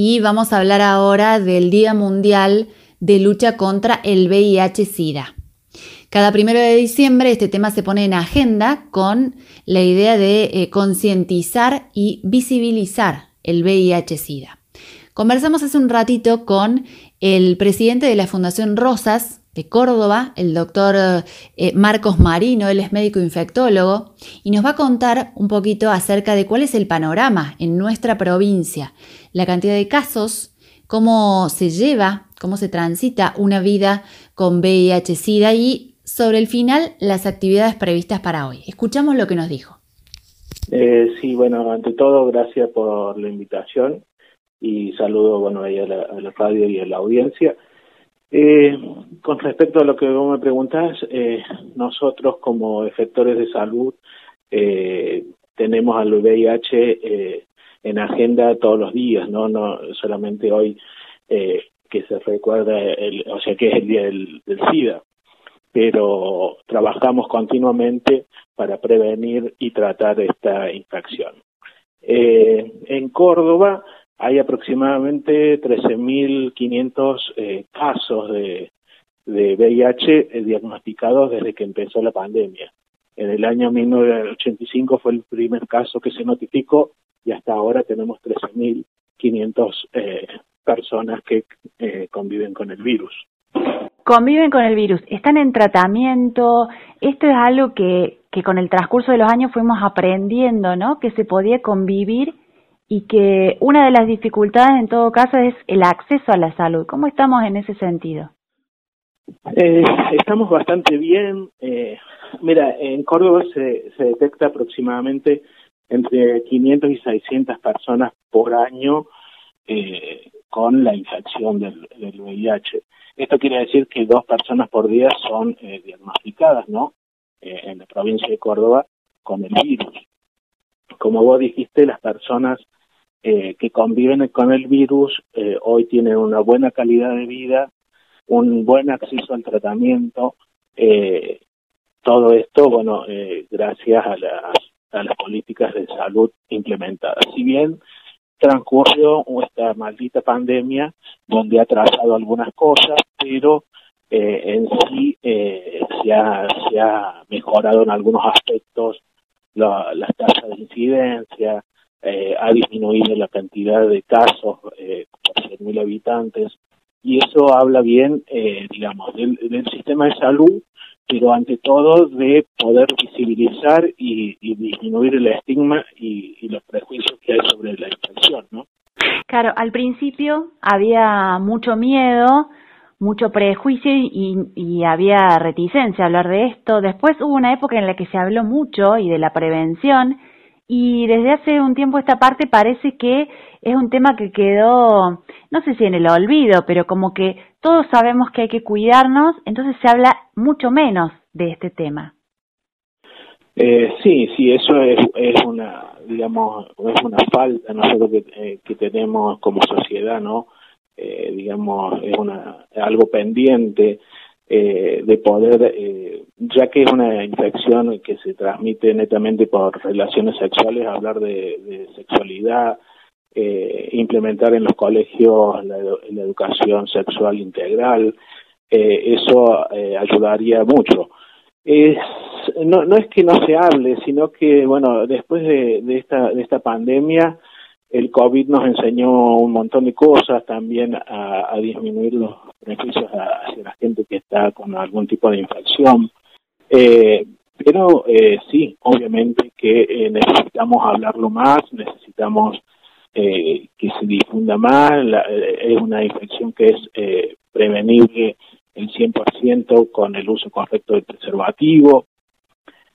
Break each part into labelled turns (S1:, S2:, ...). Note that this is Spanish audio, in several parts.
S1: y vamos a hablar ahora del Día Mundial de Lucha contra el VIH-Sida. Cada primero de diciembre este tema se pone en agenda con la idea de eh, concientizar y visibilizar el VIH-Sida. Conversamos hace un ratito con el presidente de la Fundación Rosas de Córdoba, el doctor eh, Marcos Marino, él es médico infectólogo, y nos va a contar un poquito acerca de cuál es el panorama en nuestra provincia, la cantidad de casos, cómo se lleva, cómo se transita una vida con VIH-Sida y sobre el final las actividades previstas para hoy. Escuchamos lo que nos dijo.
S2: Eh, sí, bueno, ante todo, gracias por la invitación y saludo bueno, a la radio y a la audiencia. Eh, con respecto a lo que vos me preguntás, eh, nosotros como efectores de salud eh, tenemos al VIH eh, en agenda todos los días, no, no solamente hoy eh, que se recuerda, el, o sea que es el día del, SIDA, pero trabajamos continuamente para prevenir y tratar esta infección. En Córdoba hay aproximadamente 13.500 eh, casos de, de VIH eh, diagnosticados desde que empezó la pandemia. En el año 1985 fue el primer caso que se notificó y hasta ahora tenemos 13.500 eh, personas que eh, conviven con el virus.
S1: Conviven con el virus, están en tratamiento. Esto es algo que, que con el transcurso de los años fuimos aprendiendo, ¿no? Que se podía convivir y que una de las dificultades en todo caso es el acceso a la salud. ¿Cómo estamos en ese sentido?
S2: Eh, estamos bastante bien. Eh, mira, en Córdoba se, se detecta aproximadamente entre 500 y 600 personas por año eh, con la infección del, VIH. Esto quiere decir que dos personas por día son eh, diagnosticadas, ¿no? Eh, en la provincia de Córdoba con el virus. Como vos dijiste, las personas eh, que conviven con el virus eh, hoy tienen una buena calidad de vida, un buen acceso al tratamiento, eh, todo esto, bueno, eh, gracias a las, a las políticas de salud implementadas. Si bien transcurrió esta maldita pandemia donde ha trazado algunas cosas, pero en sí se, ha, se ha mejorado en algunos aspectos la, las tasas de incidencia, eh, ha disminuido la cantidad de casos eh, por 100.000 habitantes y eso habla bien, eh, digamos, del, del, sistema de salud, pero ante todo de poder visibilizar y, y disminuir el estigma y, los prejuicios que hay sobre la infección, ¿no?
S1: Claro, al principio había mucho miedo, mucho prejuicio y, y, había reticencia a hablar de esto. Después hubo una época en la que se habló mucho y de la prevención y desde hace un tiempo esta parte parece que es un tema que quedó, no sé si en el olvido, pero como que todos sabemos que hay que cuidarnos, entonces se habla mucho menos de este tema.
S2: Eh, sí, sí, eso es, es una, digamos, es una falta nosotros que, eh, que tenemos como sociedad, ¿no? Eh, digamos, es una algo pendiente eh, de poder, eh, ya que es una infección que se transmite netamente por relaciones sexuales, hablar de, sexualidad, eh, implementar en los colegios la, la educación sexual integral, eh, eso eh, ayudaría mucho. Es, no, no es que no se hable, sino que, bueno, después de, de, esta, de esta pandemia, el COVID nos enseñó un montón de cosas, también a, disminuir los beneficios hacia la gente que está con algún tipo de infección. Eh, pero eh, sí, obviamente que eh, necesitamos hablarlo más, necesitamos eh, que se difunda más. La, eh, es una infección que es prevenible el 100% con el uso correcto del preservativo.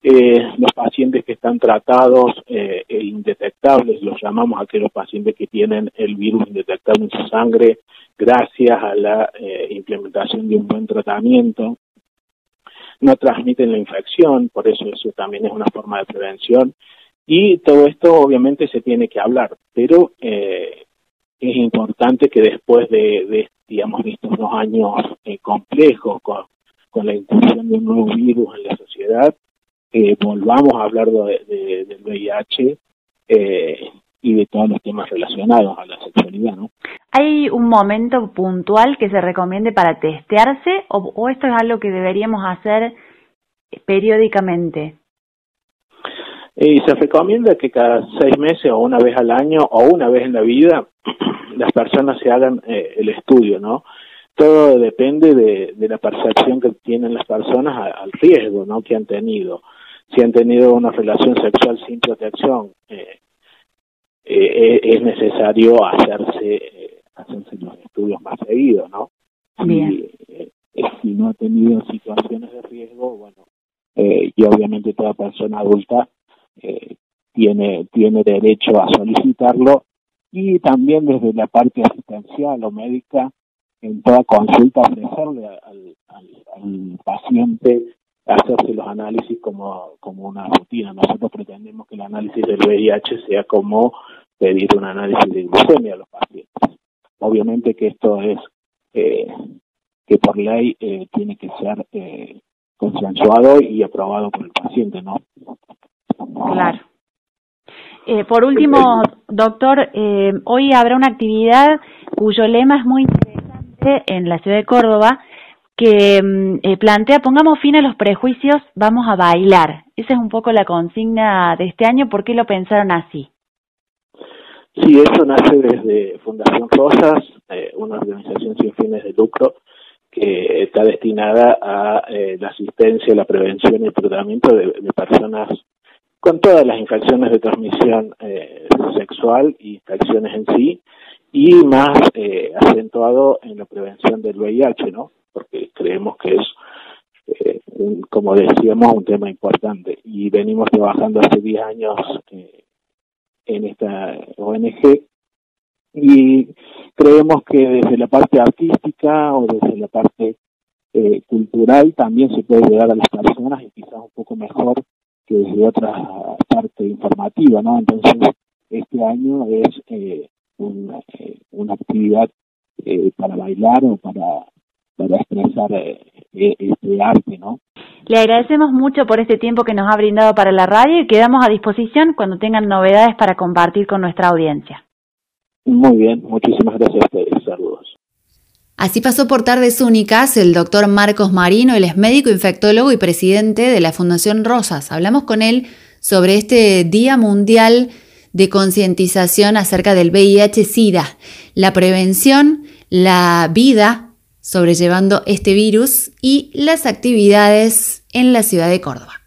S2: Eh, los pacientes que están tratados eh, e indetectables, los llamamos aquellos pacientes que tienen el virus indetectable en su sangre gracias a la eh, implementación de un buen tratamiento. No transmiten la infección, por eso eso también es una forma de prevención. Y todo esto obviamente se tiene que hablar, pero eh, es importante que después de, de digamos, de estos dos años eh, complejos con, con la incursión de un nuevo virus en la sociedad, eh, volvamos a hablar de, de, del VIH eh, y de todos los temas relacionados a la sexualidad, ¿no?
S1: ¿Hay un momento puntual que se recomiende para testearse o, esto es algo que deberíamos hacer periódicamente?
S2: Y se recomienda que cada seis meses o una vez al año o una vez en la vida las personas se hagan eh, el estudio, ¿no? Todo depende de, la percepción que tienen las personas al riesgo, ¿no? Que han tenido. Si han tenido una relación sexual sin protección, eh, eh, es necesario hacerse hacerse los estudios más seguidos, ¿no?
S1: Bien.
S2: si no ha tenido situaciones de riesgo, bueno, y obviamente toda persona adulta eh, tiene, tiene derecho a solicitarlo y también desde la parte asistencial o médica, en toda consulta ofrecerle al, al, paciente hacerse los análisis como, como una rutina. Nosotros pretendemos que el análisis del VIH sea como pedir un análisis de glucemia a los pacientes. Obviamente que esto es eh, que por ley eh, tiene que ser eh, consensuado y aprobado por el paciente, ¿no?
S1: Claro. Eh, por último, doctor, eh, hoy habrá una actividad cuyo lema es muy interesante en la ciudad de Córdoba, que mm, eh, plantea, pongamos fin a los prejuicios, vamos a bailar. Esa es un poco la consigna de este año, ¿por qué lo pensaron así?
S2: Sí, eso nace desde Fundación Rosas, una organización sin fines de lucro que está destinada a la asistencia, la prevención y el tratamiento de personas con todas las infecciones de transmisión eh, sexual y infecciones en sí, y más eh, acentuado en la prevención del VIH, ¿no? Porque creemos que es, eh, como decíamos, un tema importante. Y venimos trabajando hace 10 años en esta ONG y creemos que desde la parte artística o desde la parte cultural también se puede llegar a las personas y quizás un poco mejor que desde otra parte informativa, ¿no? Entonces, este año es eh, una, eh, una, actividad eh, para bailar o para, para expresar este arte, ¿no?
S1: Le agradecemos mucho por este tiempo que nos ha brindado para la radio y quedamos a disposición cuando tengan novedades para compartir con nuestra audiencia.
S2: Muy bien, muchísimas gracias a ustedes. Saludos.
S1: Así pasó por Tardes Únicas el doctor Marcos Marino, él es médico infectólogo y presidente de la Fundación Rosas. Hablamos con él sobre este Día Mundial de concientización acerca del VIH-Sida, la prevención, la vida sobrellevando este virus y las actividades en la ciudad de Córdoba.